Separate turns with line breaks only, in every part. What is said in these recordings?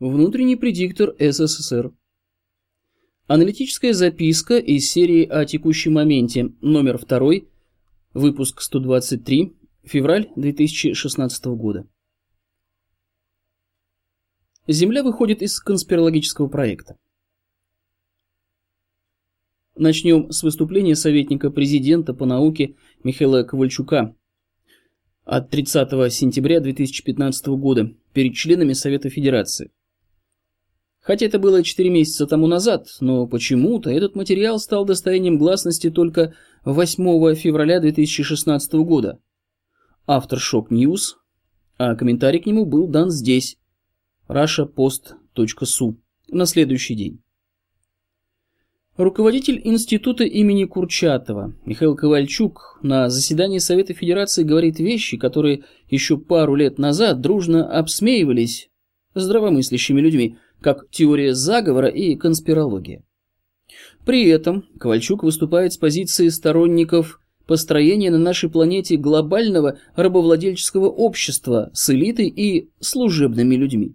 Внутренний предиктор СССР. Аналитическая записка из серии о текущем моменте, номер 2, выпуск 123, февраль 2016 года. Земля выходит из конспирологического проекта. Начнем с выступления советника президента по науке Михаила Ковальчука от 30 сентября 2015 года перед членами Совета Федерации. Хотя это было 4 месяца тому назад, но почему-то этот материал стал достоянием гласности только 8 февраля 2016 года. Автор Шок Ньюс, а комментарий к нему был дан здесь, russiapost.su, на следующий день. Руководитель института имени Курчатова Михаил Ковальчук на заседании Совета Федерации говорит вещи, которые еще пару лет назад дружно обсмеивались здравомыслящими людьми, как теория заговора и конспирология. При этом Ковальчук выступает с позиции сторонников построения на нашей планете глобального рабовладельческого общества с элитой и служебными людьми.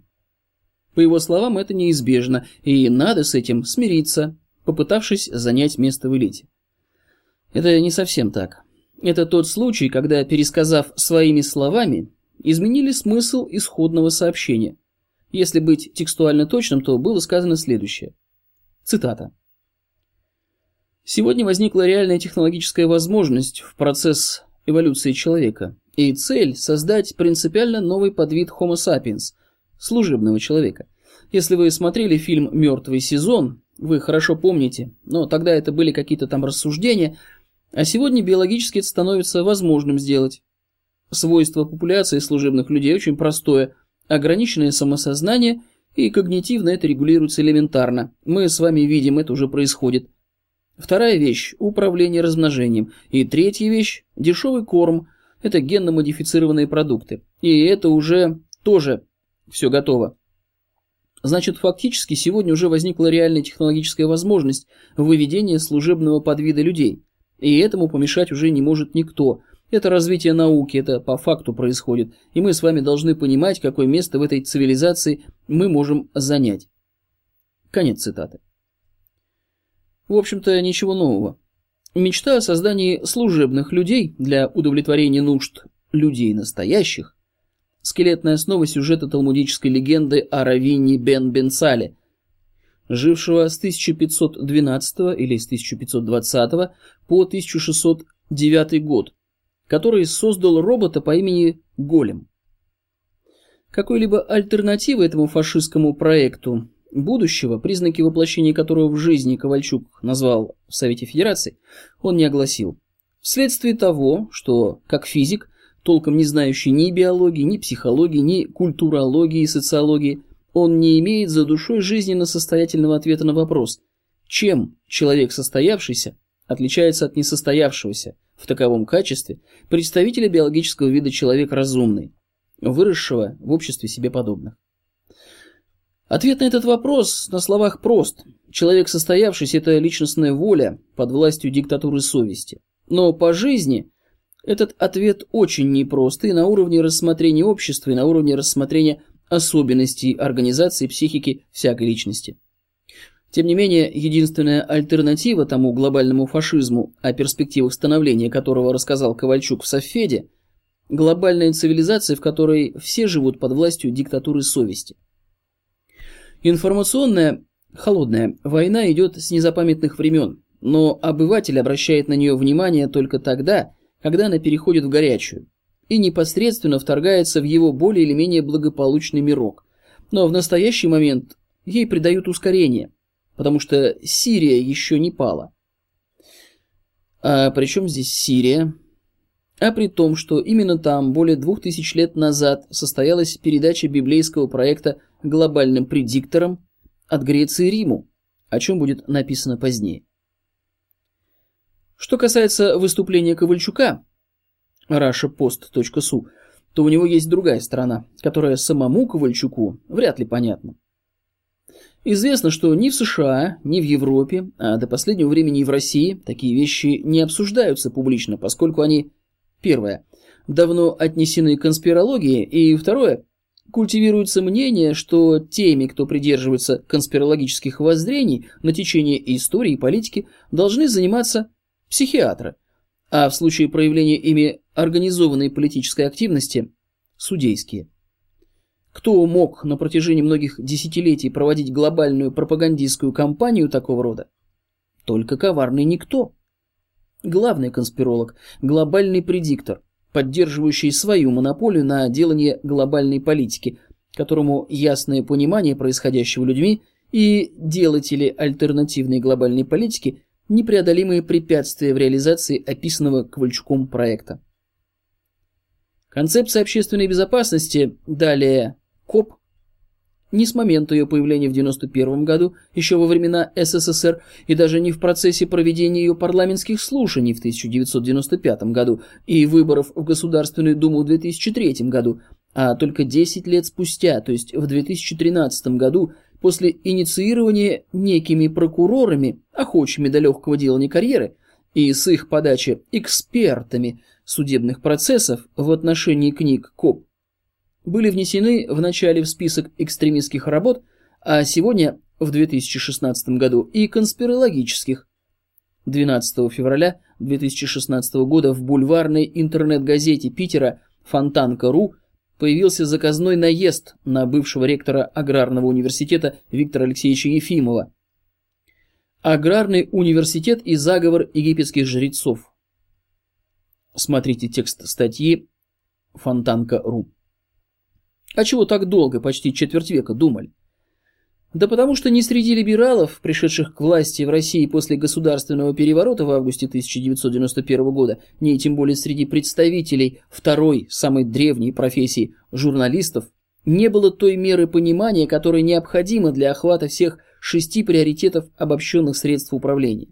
По его словам, это неизбежно, и надо с этим смириться, попытавшись занять место в элите. Это не совсем так. Это тот случай, когда, пересказав своими словами, изменили смысл исходного сообщения. Если быть текстуально точным, то было сказано следующее. Цитата. Сегодня возникла реальная технологическая возможность в процесс эволюции человека, и цель – создать принципиально новый подвид Homo sapiens – служебного человека. Если вы смотрели фильм «Мертвый сезон», вы хорошо помните, но тогда это были какие-то там рассуждения, а сегодня биологически это становится возможным сделать. Свойство популяции служебных людей очень простое – ограниченное самосознание, и когнитивно это регулируется элементарно. Мы с вами видим, это уже происходит. Вторая вещь – управление размножением. И третья вещь – дешевый корм – это генно-модифицированные продукты. И это уже тоже все готово. Значит, фактически сегодня уже возникла реальная технологическая возможность выведения служебного подвида людей. И этому помешать уже не может никто. Это развитие науки, это по факту происходит. И мы с вами должны понимать, какое место в этой цивилизации мы можем занять. Конец цитаты. В общем-то, ничего нового. Мечта о создании служебных людей для удовлетворения нужд людей настоящих скелетная основа сюжета талмудической легенды о Равине бен Бенсале, жившего с 1512 или с 1520 по 1609 год, который создал робота по имени Голем. Какой-либо альтернативы этому фашистскому проекту будущего, признаки воплощения которого в жизни Ковальчук назвал в Совете Федерации, он не огласил. Вследствие того, что, как физик, толком не знающий ни биологии, ни психологии, ни культурологии и социологии, он не имеет за душой жизненно состоятельного ответа на вопрос, чем человек состоявшийся отличается от несостоявшегося в таковом качестве представителя биологического вида человек разумный, выросшего в обществе себе подобных. Ответ на этот вопрос на словах прост. Человек состоявшийся – это личностная воля под властью диктатуры совести. Но по жизни – этот ответ очень непростый на уровне рассмотрения общества и на уровне рассмотрения особенностей организации психики всякой личности. Тем не менее, единственная альтернатива тому глобальному фашизму, о перспективах становления которого рассказал Ковальчук в Софеде, глобальная цивилизация, в которой все живут под властью диктатуры совести. Информационная, холодная война идет с незапамятных времен, но обыватель обращает на нее внимание только тогда, когда она переходит в горячую и непосредственно вторгается в его более или менее благополучный мирок. Но в настоящий момент ей придают ускорение, потому что Сирия еще не пала. А при чем здесь Сирия? А при том, что именно там более двух тысяч лет назад состоялась передача библейского проекта глобальным предиктором от Греции Риму, о чем будет написано позднее. Что касается выступления Ковальчука, russiapost.su, то у него есть другая сторона, которая самому Ковальчуку вряд ли понятна. Известно, что ни в США, ни в Европе, а до последнего времени и в России такие вещи не обсуждаются публично, поскольку они, первое, давно отнесены к конспирологии, и второе, Культивируется мнение, что теми, кто придерживается конспирологических воззрений на течение истории и политики, должны заниматься психиатры, а в случае проявления ими организованной политической активности – судейские. Кто мог на протяжении многих десятилетий проводить глобальную пропагандистскую кампанию такого рода? Только коварный никто. Главный конспиролог, глобальный предиктор, поддерживающий свою монополию на делание глобальной политики, которому ясное понимание происходящего людьми и делатели альтернативной глобальной политики – непреодолимые препятствия в реализации описанного Ковальчуком проекта. Концепция общественной безопасности, далее КОП, не с момента ее появления в 1991 году, еще во времена СССР, и даже не в процессе проведения ее парламентских слушаний в 1995 году и выборов в Государственную Думу в 2003 году, а только 10 лет спустя, то есть в 2013 году, после инициирования некими прокурорами, охочими до легкого делания карьеры, и с их подачи экспертами судебных процессов в отношении книг КОП, были внесены в начале в список экстремистских работ, а сегодня, в 2016 году, и конспирологических. 12 февраля 2016 года в бульварной интернет-газете Питера «Фонтанка.ру» появился заказной наезд на бывшего ректора Аграрного университета Виктора Алексеевича Ефимова. Аграрный университет и заговор египетских жрецов. Смотрите текст статьи Фонтанка.ру. А чего так долго, почти четверть века, думали? Да потому что ни среди либералов, пришедших к власти в России после государственного переворота в августе 1991 года, ни тем более среди представителей второй, самой древней профессии журналистов, не было той меры понимания, которая необходима для охвата всех шести приоритетов обобщенных средств управления.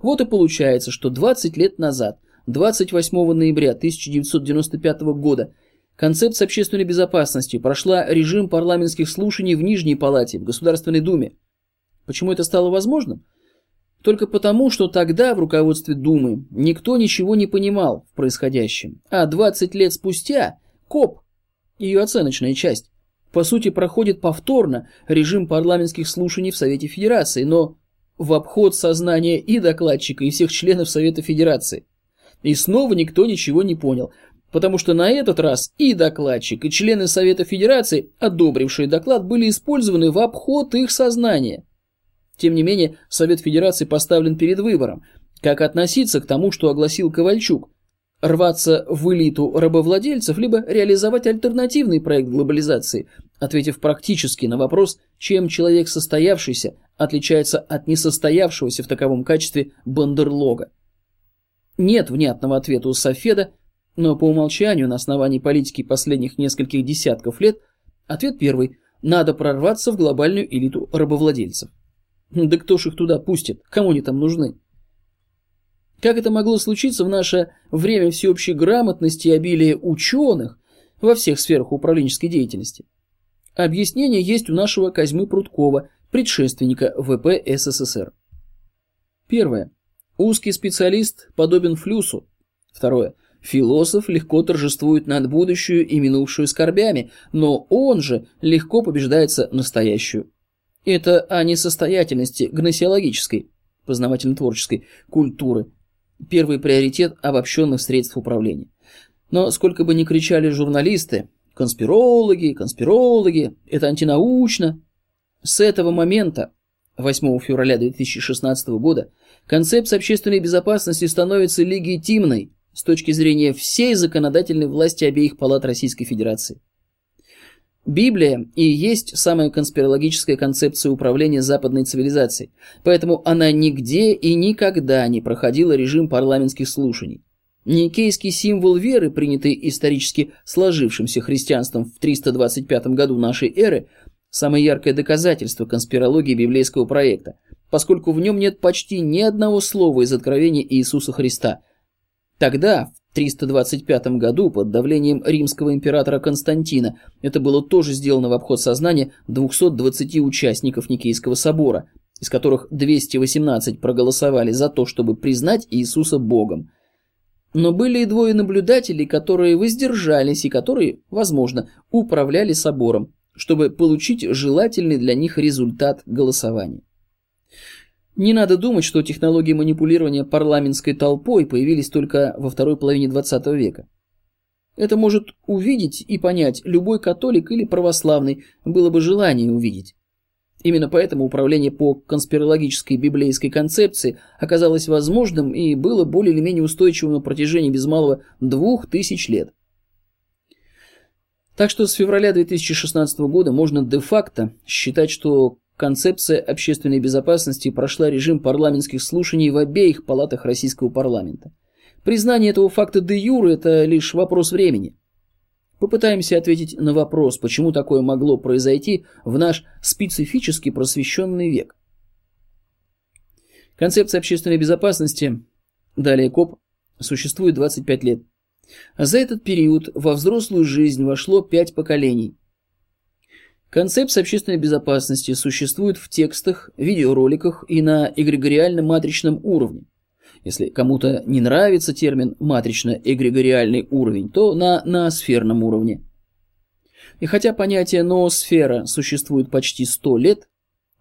Вот и получается, что 20 лет назад, 28 ноября 1995 года, Концепция общественной безопасности прошла режим парламентских слушаний в Нижней Палате, в Государственной Думе. Почему это стало возможным? Только потому, что тогда в руководстве Думы никто ничего не понимал в происходящем. А 20 лет спустя КОП, ее оценочная часть, по сути проходит повторно режим парламентских слушаний в Совете Федерации, но в обход сознания и докладчика, и всех членов Совета Федерации. И снова никто ничего не понял потому что на этот раз и докладчик, и члены Совета Федерации, одобрившие доклад, были использованы в обход их сознания. Тем не менее, Совет Федерации поставлен перед выбором, как относиться к тому, что огласил Ковальчук, рваться в элиту рабовладельцев, либо реализовать альтернативный проект глобализации, ответив практически на вопрос, чем человек состоявшийся отличается от несостоявшегося в таковом качестве бандерлога. Нет внятного ответа у Софеда, но по умолчанию, на основании политики последних нескольких десятков лет, ответ первый – надо прорваться в глобальную элиту рабовладельцев. Да кто ж их туда пустит? Кому они там нужны? Как это могло случиться в наше время всеобщей грамотности и обилия ученых во всех сферах управленческой деятельности? Объяснение есть у нашего Козьмы Прудкова, предшественника ВП СССР. Первое. Узкий специалист подобен флюсу. Второе. Философ легко торжествует над будущую и минувшую скорбями, но он же легко побеждается настоящую. Это о несостоятельности гносеологической, познавательно-творческой культуры. Первый приоритет обобщенных средств управления. Но сколько бы ни кричали журналисты, конспирологи, конспирологи, это антинаучно, с этого момента, 8 февраля 2016 года, концепция общественной безопасности становится легитимной, с точки зрения всей законодательной власти обеих палат Российской Федерации. Библия и есть самая конспирологическая концепция управления западной цивилизацией, поэтому она нигде и никогда не проходила режим парламентских слушаний. Никейский символ веры, принятый исторически сложившимся христианством в 325 году нашей эры, самое яркое доказательство конспирологии библейского проекта, поскольку в нем нет почти ни одного слова из откровения Иисуса Христа – Тогда, в 325 году, под давлением римского императора Константина, это было тоже сделано в обход сознания 220 участников Никейского собора, из которых 218 проголосовали за то, чтобы признать Иисуса Богом. Но были и двое наблюдателей, которые воздержались и которые, возможно, управляли собором, чтобы получить желательный для них результат голосования. Не надо думать, что технологии манипулирования парламентской толпой появились только во второй половине XX века. Это может увидеть и понять любой католик или православный, было бы желание увидеть. Именно поэтому управление по конспирологической библейской концепции оказалось возможным и было более или менее устойчивым на протяжении без малого двух тысяч лет. Так что с февраля 2016 года можно де-факто считать, что концепция общественной безопасности прошла режим парламентских слушаний в обеих палатах российского парламента. Признание этого факта де юре – это лишь вопрос времени. Попытаемся ответить на вопрос, почему такое могло произойти в наш специфически просвещенный век. Концепция общественной безопасности, далее КОП, существует 25 лет. За этот период во взрослую жизнь вошло пять поколений. Концепция общественной безопасности существует в текстах, видеороликах и на эгрегориально-матричном уровне. Если кому-то не нравится термин «матрично-эгрегориальный уровень», то на ноосферном уровне. И хотя понятие ноосфера существует почти 100 лет,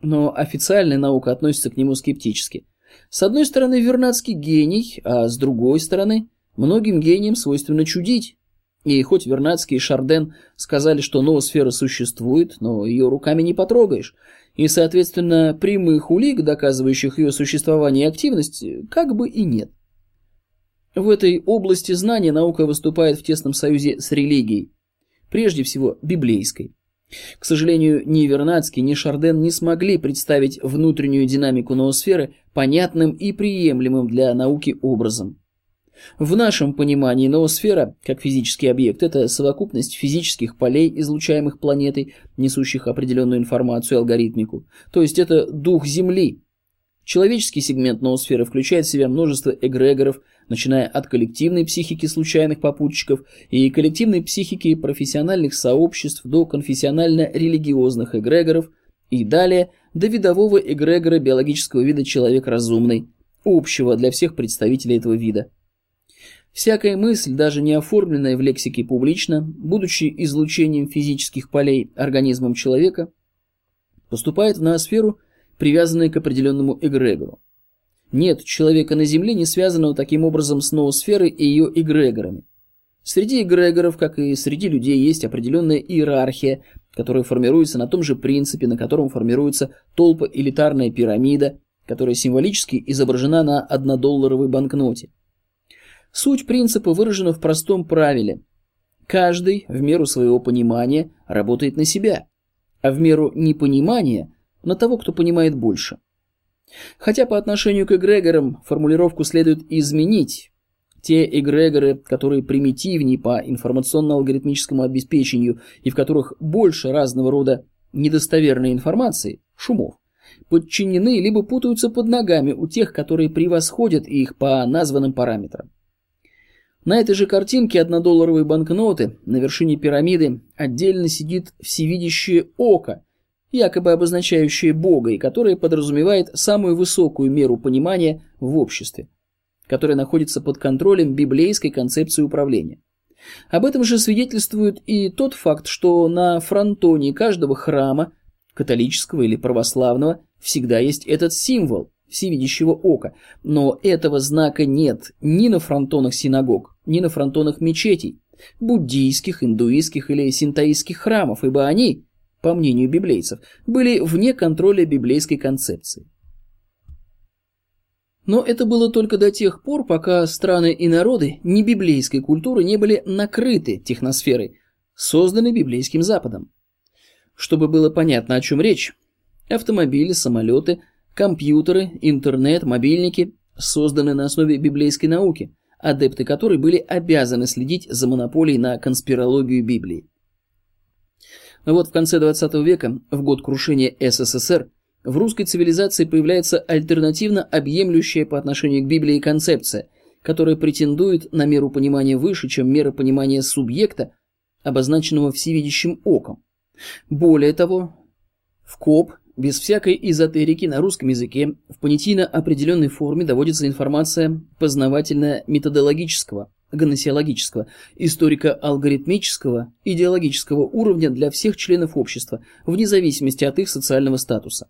но официальная наука относится к нему скептически. С одной стороны, Вернадский гений, а с другой стороны, многим гениям свойственно чудить. И хоть Вернадский и Шарден сказали, что ноосфера существует, но ее руками не потрогаешь, и, соответственно, прямых улик, доказывающих ее существование и активность, как бы и нет. В этой области знания наука выступает в тесном союзе с религией, прежде всего библейской. К сожалению, ни Вернадский, ни Шарден не смогли представить внутреннюю динамику ноосферы понятным и приемлемым для науки образом. В нашем понимании ноосфера, как физический объект, это совокупность физических полей, излучаемых планетой, несущих определенную информацию и алгоритмику. То есть это дух Земли. Человеческий сегмент ноосферы включает в себя множество эгрегоров, начиная от коллективной психики случайных попутчиков и коллективной психики профессиональных сообществ до конфессионально-религиозных эгрегоров и далее до видового эгрегора биологического вида человек разумный, общего для всех представителей этого вида. Всякая мысль, даже не оформленная в лексике публично, будучи излучением физических полей организмом человека, поступает в ноосферу, привязанная к определенному эгрегору. Нет человека на Земле, не связанного таким образом с ноосферой и ее эгрегорами. Среди эгрегоров, как и среди людей, есть определенная иерархия, которая формируется на том же принципе, на котором формируется толпа-элитарная пирамида, которая символически изображена на однодолларовой банкноте. Суть принципа выражена в простом правиле. Каждый в меру своего понимания работает на себя, а в меру непонимания – на того, кто понимает больше. Хотя по отношению к эгрегорам формулировку следует изменить. Те эгрегоры, которые примитивнее по информационно-алгоритмическому обеспечению и в которых больше разного рода недостоверной информации, шумов, подчинены либо путаются под ногами у тех, которые превосходят их по названным параметрам. На этой же картинке однодолларовой банкноты на вершине пирамиды отдельно сидит всевидящее око, якобы обозначающее Бога и которое подразумевает самую высокую меру понимания в обществе, которое находится под контролем библейской концепции управления. Об этом же свидетельствует и тот факт, что на фронтоне каждого храма, католического или православного, всегда есть этот символ всевидящего ока, но этого знака нет ни на фронтонах синагог, ни на фронтонах мечетей, буддийских, индуистских или синтаистских храмов, ибо они, по мнению библейцев, были вне контроля библейской концепции. Но это было только до тех пор, пока страны и народы небиблейской культуры не были накрыты техносферой, созданной библейским Западом. Чтобы было понятно, о чем речь, автомобили, самолеты, компьютеры, интернет, мобильники созданы на основе библейской науки – адепты которой были обязаны следить за монополией на конспирологию Библии. Но вот в конце 20 века, в год крушения СССР, в русской цивилизации появляется альтернативно объемлющая по отношению к Библии концепция, которая претендует на меру понимания выше, чем мера понимания субъекта, обозначенного всевидящим оком. Более того, в КОП Без всякой эзотерики на русском языке в понятийно определенной форме доводится информация познавательно-методологического, гносеологического, историко-алгоритмического, идеологического уровня для всех членов общества, вне зависимости от их социального статуса.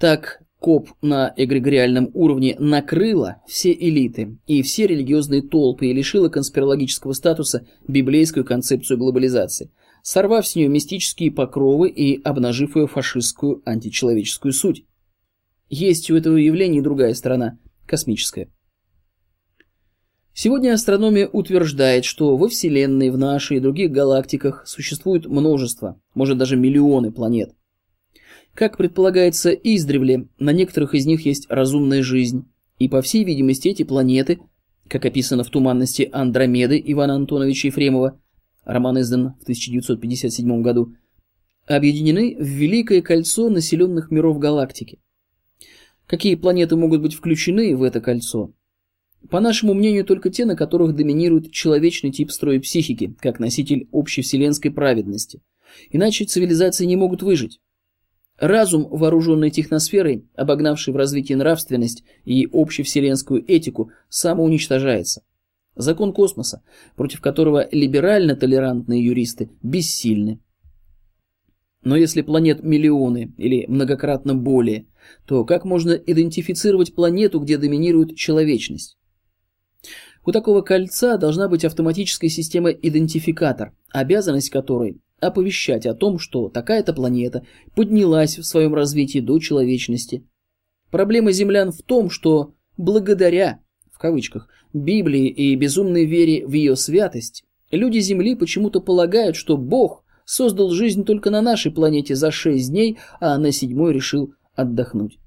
Так, КОП на эгрегориальном уровне накрыла все элиты и все религиозные толпы и лишила конспирологического статуса библейскую концепцию глобализации, сорвав с нее мистические покровы и обнажив ее фашистскую античеловеческую суть. Есть у этого явления и другая сторона – космическая. Сегодня астрономия утверждает, что во Вселенной, в нашей и других галактиках существует множество, может даже миллионы планет. Как предполагается издревле, на некоторых из них есть разумная жизнь, и по всей видимости эти планеты, как описано в «Туманности Андромеды» Ивана Антоновича Ефремова, роман издан в 1957 году, объединены в Великое кольцо населенных миров галактики. Какие планеты могут быть включены в это кольцо? По нашему мнению, только те, на которых доминирует человечный тип строя психики, как носитель общевселенской праведности. Иначе цивилизации не могут выжить. Разум, вооруженный техносферой, обогнавший в развитии нравственность и общевселенскую этику, самоуничтожается. Закон космоса, против которого либерально-толерантные юристы бессильны. Но если планет миллионы или многократно более, то как можно идентифицировать планету, где доминирует человечность? У такого кольца должна быть автоматическая система-идентификатор, обязанность которой оповещать о том, что такая-то планета поднялась в своем развитии до человечности. Проблема землян в том, что благодаря, в кавычках, Библии и безумной вере в ее святость, люди Земли почему-то полагают, что Бог создал жизнь только на нашей планете за шесть дней, а на седьмой решил отдохнуть.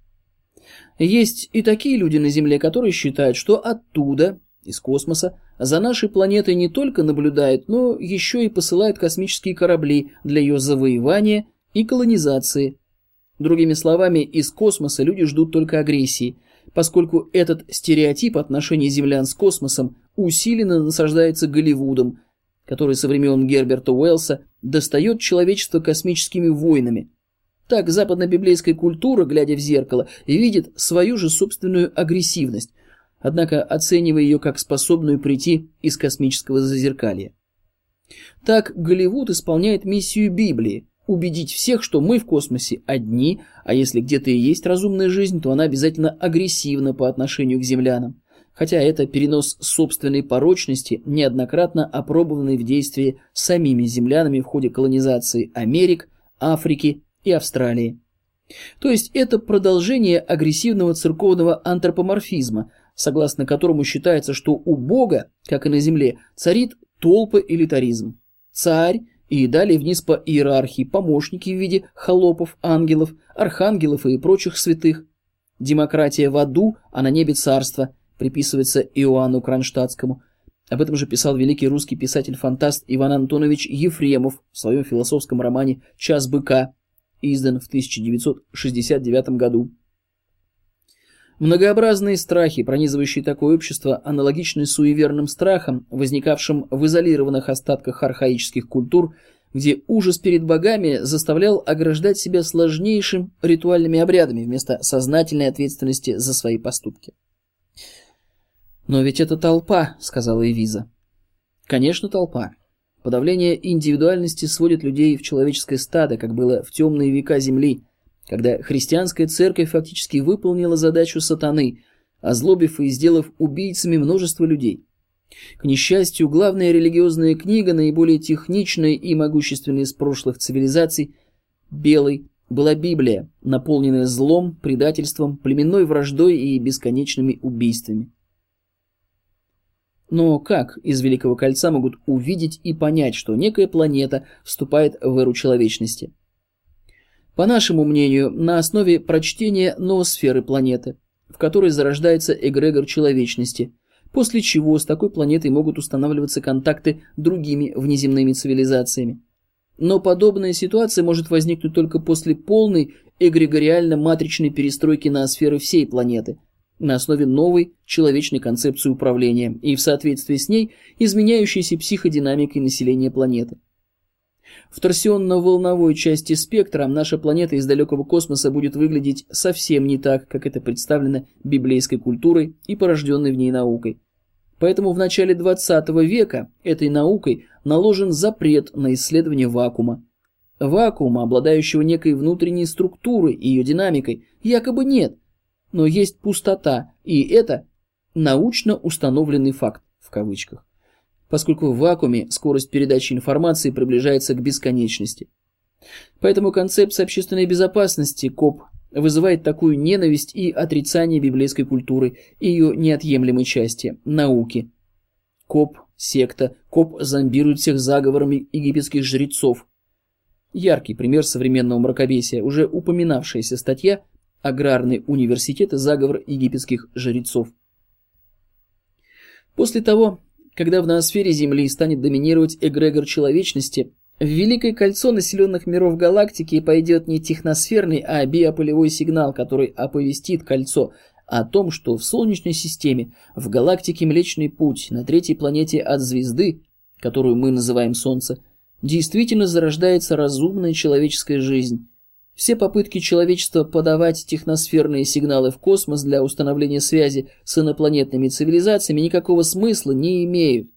Есть и такие люди на Земле, которые считают, что оттуда, из космоса, за нашей планетой не только наблюдают, но еще и посылают космические корабли для ее завоевания и колонизации. Другими словами, из космоса люди ждут только агрессии, поскольку этот стереотип отношений землян с космосом усиленно насаждается Голливудом, который со времен Герберта Уэллса достает человечество космическими войнами. Так западно-библейская культура, глядя в зеркало, видит свою же собственную агрессивность, однако оценивая ее как способную прийти из космического зазеркалья. Так Голливуд исполняет миссию Библии – убедить всех, что мы в космосе одни, а если где-то и есть разумная жизнь, то она обязательно агрессивна по отношению к землянам. Хотя это перенос собственной порочности, неоднократно опробованный в действии самими землянами в ходе колонизации Америк, Африки и Австралии. То есть это продолжение агрессивного церковного антропоморфизма, согласно которому считается, что у Бога, как и на земле, царит толпа-элитаризм. Царь и далее вниз по иерархии помощники в виде холопов, ангелов, архангелов и прочих святых. Демократия в аду, а на небе царство, приписывается Иоанну Кронштадтскому. Об этом же писал великий русский писатель-фантаст Иван Антонович Ефремов в своем философском романе «Час быка», издан в 1969 году. Многообразные страхи, пронизывающие такое общество, аналогичны суеверным страхам, возникавшим в изолированных остатках архаических культур, где ужас перед богами заставлял ограждать себя сложнейшим ритуальными обрядами вместо сознательной ответственности за свои поступки. «Но ведь это толпа», — сказала Эвиза. «Конечно, толпа. Подавление индивидуальности сводит людей в человеческое стадо, как было в темные века Земли, когда христианская церковь фактически выполнила задачу сатаны, озлобив и сделав убийцами множество людей. К несчастью, главная религиозная книга, наиболее техничная и могущественная из прошлых цивилизаций, белой, была Библия, наполненная злом, предательством, племенной враждой и бесконечными убийствами. Но как из Великого Кольца могут увидеть и понять, что некая планета вступает в эру человечности? По нашему мнению, на основе прочтения ноосферы планеты, в которой зарождается эгрегор человечности, после чего с такой планетой могут устанавливаться контакты другими внеземными цивилизациями. Но подобная ситуация может возникнуть только после полной эгрегориально-матричной перестройки ноосферы всей планеты на основе новой человечной концепции управления и в соответствии с ней изменяющейся психодинамикой населения планеты. В торсионно-волновой части спектра наша планета из далекого космоса будет выглядеть совсем не так, как это представлено библейской культурой и порожденной в ней наукой. Поэтому в начале 20 века этой наукой наложен запрет на исследование вакуума. Вакуума, обладающего некой внутренней структурой и ее динамикой, якобы нет, но есть пустота, и это научно установленный факт в кавычках поскольку в вакууме скорость передачи информации приближается к бесконечности. Поэтому концепция общественной безопасности КОБ вызывает такую ненависть и отрицание библейской культуры и ее неотъемлемой части – науки. КОБ – секта, КОБ зомбирует всех заговорами египетских жрецов. Яркий пример современного мракобесия, уже упоминавшаяся статья «Аграрный университет заговор египетских жрецов». После того, когда в ноосфере Земли станет доминировать эгрегор человечности, в Великое кольцо населенных миров галактики пойдет не техносферный, а биополевой сигнал, который оповестит кольцо о том, что в Солнечной системе, в галактике Млечный Путь, на третьей планете от звезды, которую мы называем Солнце, действительно зарождается разумная человеческая жизнь, все попытки человечества подавать техносферные сигналы в космос для установления связи с инопланетными цивилизациями никакого смысла не имеют,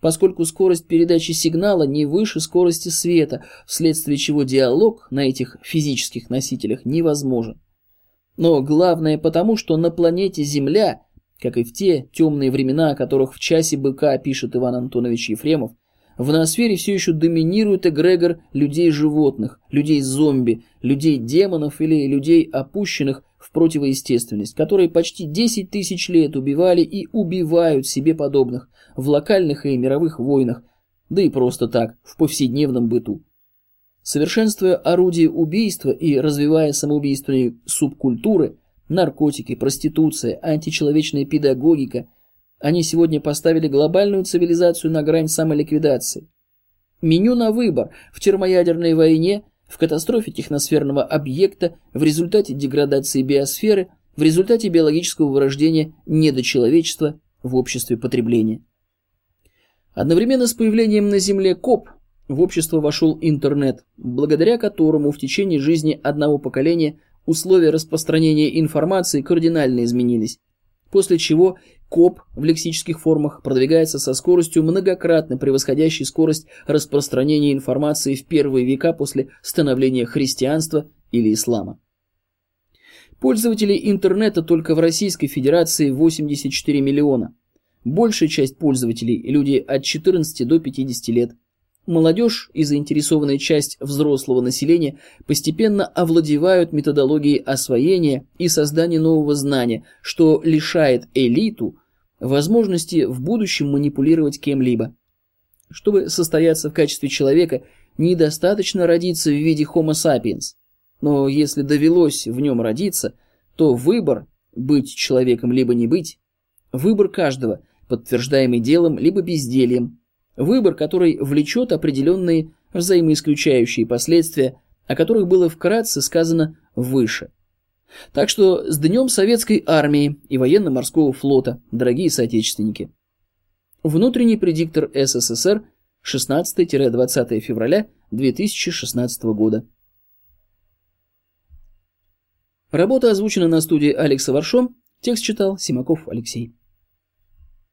поскольку скорость передачи сигнала не выше скорости света, вследствие чего диалог на этих физических носителях невозможен. Но главное потому, что на планете Земля, как и в те темные времена, о которых в часе быка пишет Иван Антонович Ефремов, в ноосфере все еще доминирует эгрегор людей-животных, людей-зомби, людей-демонов или людей опущенных в противоестественность, которые почти 10 тысяч лет убивали и убивают себе подобных в локальных и мировых войнах, да и просто так, в повседневном быту. Совершенствуя орудия убийства и развивая самоубийственные субкультуры, наркотики, проституция, античеловечная педагогика – они сегодня поставили глобальную цивилизацию на грань самоликвидации. Меню на выбор в термоядерной войне, в катастрофе техносферного объекта, в результате деградации биосферы, в результате биологического вырождения недочеловечества в обществе потребления. Одновременно с появлением на Земле КОП в общество вошел интернет, благодаря которому в течение жизни одного поколения условия распространения информации кардинально изменились, после чего КОП в лексических формах продвигается со скоростью, многократно превосходящей скорость распространения информации в первые века после становления христианства или ислама. Пользователей интернета только в Российской Федерации 84 миллиона. Большая часть пользователей – люди от 14 до 50 лет – Молодежь и заинтересованная часть взрослого населения постепенно овладевают методологией освоения и создания нового знания, что лишает элиту возможности в будущем манипулировать кем-либо. Чтобы состояться в качестве человека, недостаточно родиться в виде Homo sapiens. Но если довелось в нем родиться, то выбор быть человеком либо не быть, выбор каждого, подтверждаемый делом либо бездельем, Выбор, который влечет определенные взаимоисключающие последствия, о которых было вкратце сказано выше. Так что с Днем Советской Армии и Военно-Морского Флота, дорогие соотечественники. Внутренний предиктор СССР 16-20 февраля 2016 года. Работа озвучена на студии Алекса Варшом, текст читал Симаков Алексей.